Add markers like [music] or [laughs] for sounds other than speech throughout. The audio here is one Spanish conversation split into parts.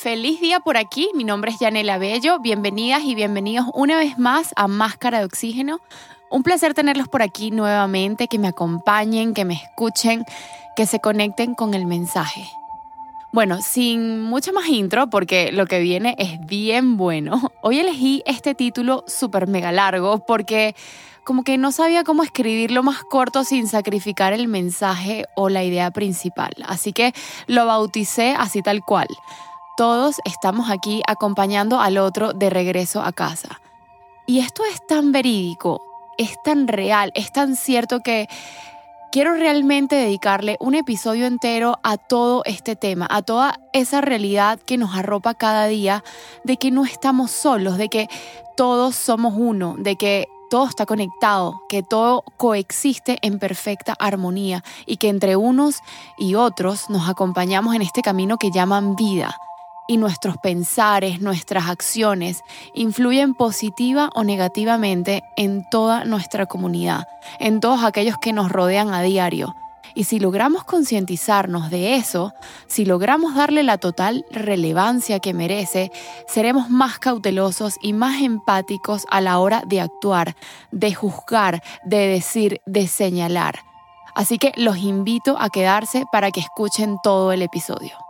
Feliz día por aquí, mi nombre es Yanela Bello, bienvenidas y bienvenidos una vez más a Máscara de Oxígeno. Un placer tenerlos por aquí nuevamente, que me acompañen, que me escuchen, que se conecten con el mensaje. Bueno, sin mucha más intro, porque lo que viene es bien bueno, [laughs] hoy elegí este título súper mega largo porque como que no sabía cómo escribirlo más corto sin sacrificar el mensaje o la idea principal. Así que lo bauticé así tal cual. Todos estamos aquí acompañando al otro de regreso a casa. Y esto es tan verídico, es tan real, es tan cierto que quiero realmente dedicarle un episodio entero a todo este tema, a toda esa realidad que nos arropa cada día, de que no estamos solos, de que todos somos uno, de que todo está conectado, que todo coexiste en perfecta armonía y que entre unos y otros nos acompañamos en este camino que llaman vida y nuestros pensares, nuestras acciones influyen positiva o negativamente en toda nuestra comunidad, en todos aquellos que nos rodean a diario. Y si logramos concientizarnos de eso, si logramos darle la total relevancia que merece, seremos más cautelosos y más empáticos a la hora de actuar, de juzgar, de decir, de señalar. Así que los invito a quedarse para que escuchen todo el episodio.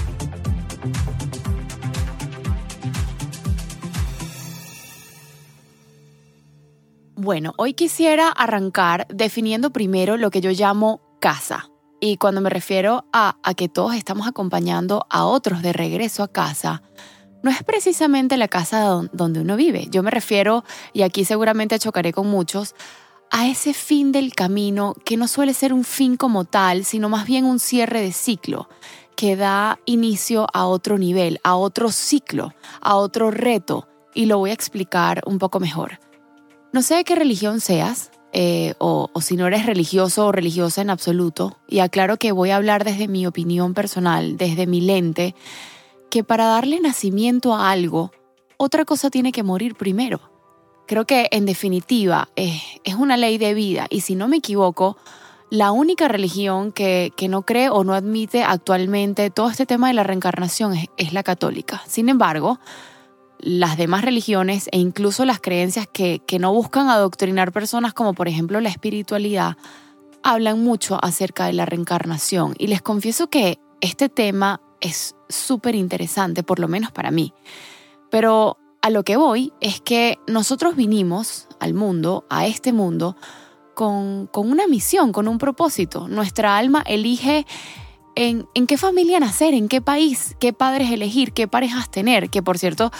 Bueno, hoy quisiera arrancar definiendo primero lo que yo llamo casa. Y cuando me refiero a, que todos estamos acompañando a otros de regreso a casa, no es precisamente la casa donde uno vive. Yo me refiero, y aquí seguramente chocaré con muchos, a ese fin del camino que no suele ser un fin como tal, sino más bien un cierre de ciclo que da inicio a otro nivel, a otro ciclo, a otro reto. Y lo voy a explicar un poco mejor. No sé de qué religión seas, eh, o, si no eres religioso o religiosa en absoluto, y aclaro que voy a hablar desde mi opinión personal, desde mi lente, que para darle nacimiento a algo, otra cosa tiene que morir primero. Creo que en definitiva es una ley de vida y si no me equivoco, la única religión que, que, no cree o no admite actualmente todo este tema de la reencarnación es la católica. Sin embargo, las demás religiones e incluso las creencias que, no buscan adoctrinar personas como por ejemplo la espiritualidad, hablan mucho acerca de la reencarnación. Y les confieso que este tema es súper interesante, por lo menos para mí. Pero a lo que voy es que nosotros vinimos al mundo, a este mundo, con, con una misión, con un propósito. Nuestra alma elige en, qué familia nacer, en qué país, qué padres elegir, qué parejas tener, que por cierto,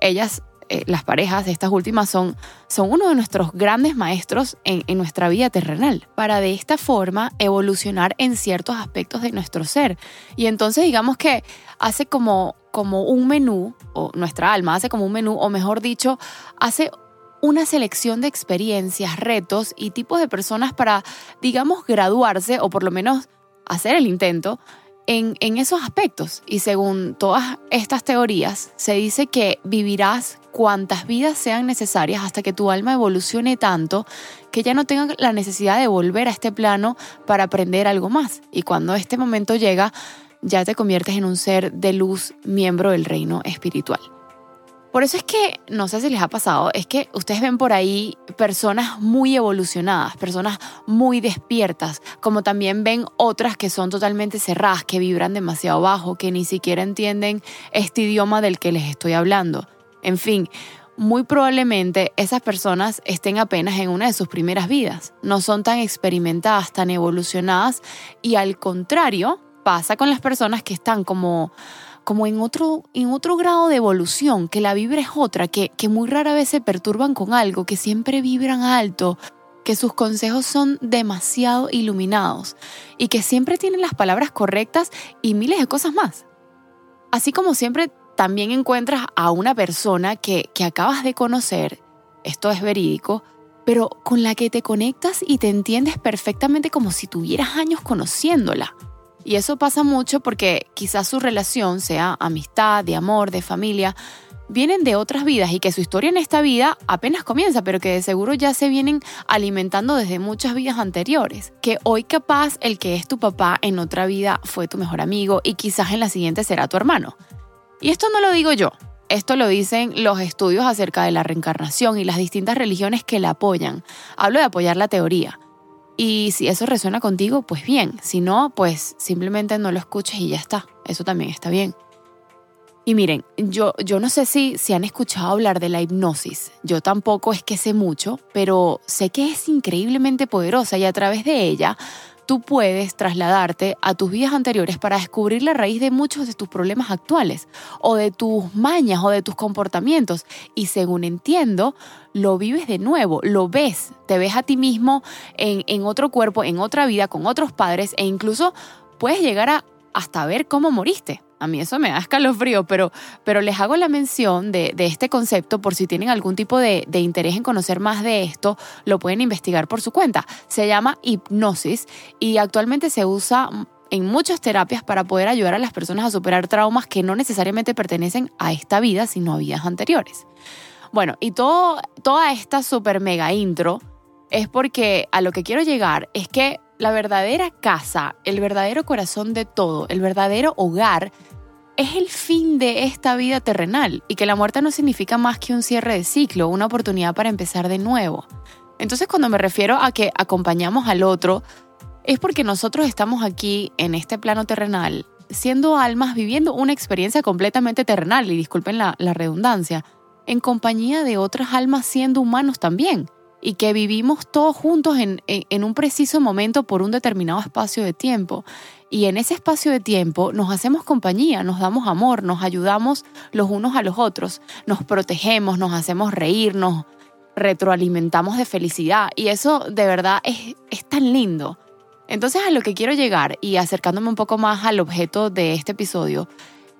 ellas, eh, las parejas de estas últimas son, son uno de nuestros grandes maestros en, en nuestra vida terrenal, para de esta forma evolucionar en ciertos aspectos de nuestro ser. Y entonces digamos que hace como, como un menú, o nuestra alma hace como un menú, o mejor dicho, hace una selección de experiencias, retos y tipos de personas para, digamos, graduarse o por lo menos hacer el intento en, esos aspectos. Y según todas estas teorías, se dice que vivirás cuantas vidas sean necesarias hasta que tu alma evolucione tanto que ya no tenga la necesidad de volver a este plano para aprender algo más. Y cuando este momento llega, ya te conviertes en un ser de luz, miembro del reino espiritual. Por eso es que, no sé si les ha pasado, es que ustedes ven por ahí personas muy evolucionadas, personas muy despiertas, como también ven otras que son totalmente cerradas, que vibran demasiado bajo, que ni siquiera entienden este idioma del que les estoy hablando. En fin, muy probablemente esas personas estén apenas en una de sus primeras vidas, no son tan experimentadas, tan evolucionadas y al contrario pasa con las personas que están como como en otro, en otro grado de evolución, que la vibra es otra, que, que muy rara vez se perturban con algo, que siempre vibran alto, que sus consejos son demasiado iluminados y que siempre tienen las palabras correctas y miles de cosas más. Así como siempre también encuentras a una persona que, que acabas de conocer, esto es verídico, pero con la que te conectas y te entiendes perfectamente como si tuvieras años conociéndola. Y eso pasa mucho porque quizás su relación, sea amistad, de amor, de familia, vienen de otras vidas y que su historia en esta vida apenas comienza, pero que de seguro ya se vienen alimentando desde muchas vidas anteriores. Que hoy capaz el que es tu papá en otra vida fue tu mejor amigo y quizás en la siguiente será tu hermano. Y esto no lo digo yo, esto lo dicen los estudios acerca de la reencarnación y las distintas religiones que la apoyan. Hablo de apoyar la teoría. Y si eso resuena contigo, pues bien. Si no, pues simplemente no lo escuches y ya está. Eso también está bien. Y miren, yo, yo no sé si, si han escuchado hablar de la hipnosis. Yo tampoco es que sé mucho, pero sé que es increíblemente poderosa y a través de ella tú puedes trasladarte a tus vidas anteriores para descubrir la raíz de muchos de tus problemas actuales o de tus mañas o de tus comportamientos. Y según entiendo, lo vives de nuevo, lo ves, te ves a ti mismo en, en otro cuerpo, en otra vida, con otros padres e incluso puedes llegar a hasta ver cómo moriste. A mí eso me da escalofrío, pero, pero les hago la mención de, este concepto por si tienen algún tipo de, de, interés en conocer más de esto, lo pueden investigar por su cuenta. Se llama hipnosis y actualmente se usa en muchas terapias para poder ayudar a las personas a superar traumas que no necesariamente pertenecen a esta vida, sino a vidas anteriores. Bueno, y todo, toda esta super mega intro es porque a lo que quiero llegar es que la verdadera casa, el verdadero corazón de todo, el verdadero hogar, es el fin de esta vida terrenal y que la muerte no significa más que un cierre de ciclo, una oportunidad para empezar de nuevo. Entonces cuando me refiero a que acompañamos al otro, es porque nosotros estamos aquí en este plano terrenal, siendo almas viviendo una experiencia completamente terrenal, y disculpen la, la redundancia, en compañía de otras almas siendo humanos también y que vivimos todos juntos en, en, un preciso momento por un determinado espacio de tiempo. Y en ese espacio de tiempo nos hacemos compañía, nos damos amor, nos ayudamos los unos a los otros, nos protegemos, nos hacemos reír, nos retroalimentamos de felicidad. Y eso de verdad es, es tan lindo. Entonces a lo que quiero llegar y acercándome un poco más al objeto de este episodio,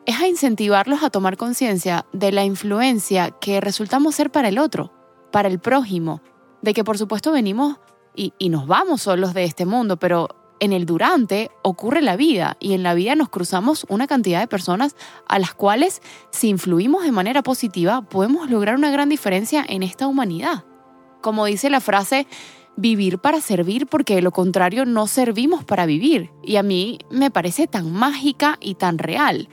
es a incentivarlos a tomar conciencia de la influencia que resultamos ser para el otro, para el prójimo, de que por supuesto venimos y, nos vamos solos de este mundo, pero en el durante ocurre la vida y en la vida nos cruzamos una cantidad de personas a las cuales si influimos de manera positiva podemos lograr una gran diferencia en esta humanidad. Como dice la frase, vivir para servir porque de lo contrario no servimos para vivir y a mí me parece tan mágica y tan real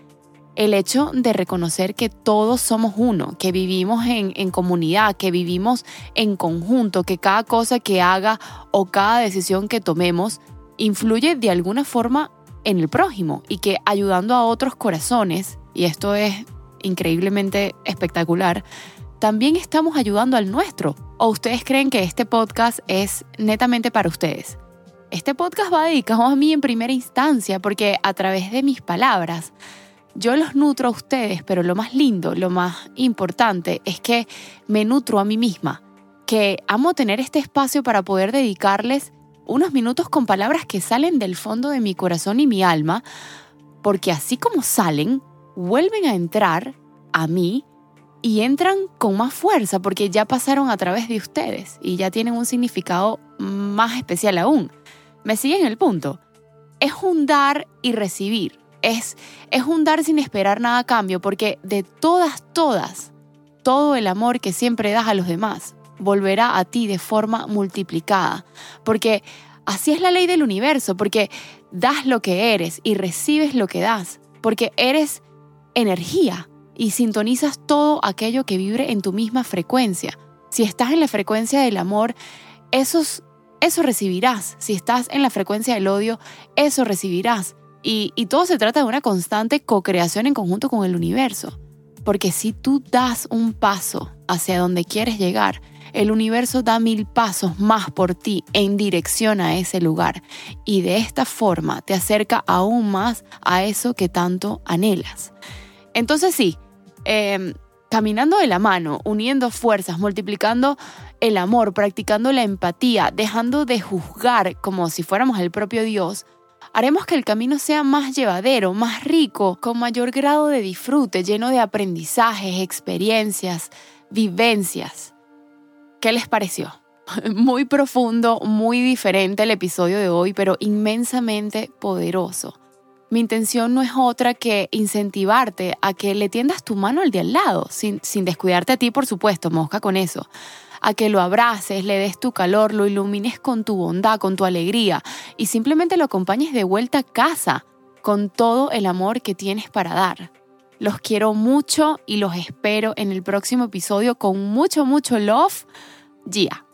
el hecho de reconocer que todos somos uno, que vivimos en, comunidad, que vivimos en conjunto, que cada cosa que haga o cada decisión que tomemos influye de alguna forma en el prójimo y que ayudando a otros corazones, y esto es increíblemente espectacular, también estamos ayudando al nuestro. ¿O ustedes creen que este podcast es netamente para ustedes? Este podcast va dedicado a mí en primera instancia porque a través de mis palabras, yo los nutro a ustedes, pero lo más lindo, lo más importante es que me nutro a mí misma, que amo tener este espacio para poder dedicarles unos minutos con palabras que salen del fondo de mi corazón y mi alma, porque así como salen, vuelven a entrar a mí y entran con más fuerza porque ya pasaron a través de ustedes y ya tienen un significado más especial aún. ¿Me siguen el punto? Es un dar y recibir es, es un dar sin esperar nada a cambio, porque de todas, todas, todo el amor que siempre das a los demás volverá a ti de forma multiplicada, porque así es la ley del universo, porque das lo que eres y recibes lo que das, porque eres energía. y sintonizas todo aquello que vibre en tu misma frecuencia. Si estás en la frecuencia del amor, esos, eso recibirás. Si estás en la frecuencia del odio, eso recibirás. Y, todo se trata de una constante co-creación en conjunto con el universo. Porque si tú das un paso hacia donde quieres llegar, el universo da mil pasos más por ti en dirección a ese lugar y de esta forma te acerca aún más a eso que tanto anhelas. Entonces sí, em, caminando de la mano, uniendo fuerzas, multiplicando el amor, practicando la empatía, dejando de juzgar como si fuéramos el propio Dios, haremos que el camino sea más llevadero, más rico, con mayor grado de disfrute, lleno de aprendizajes, experiencias, vivencias. ¿Qué les pareció? [laughs] Muy profundo, muy diferente el episodio de hoy, pero inmensamente poderoso. Mi intención no es otra que incentivarte a que le tiendas tu mano al de al lado, sin, sin descuidarte a ti, por supuesto, mosca con eso. A que lo abraces, le des tu calor, lo ilumines con tu bondad, con tu alegría y simplemente lo acompañes de vuelta a casa con todo el amor que tienes para dar. Los quiero mucho y los espero en el próximo episodio con mucho, mucho love. Gia.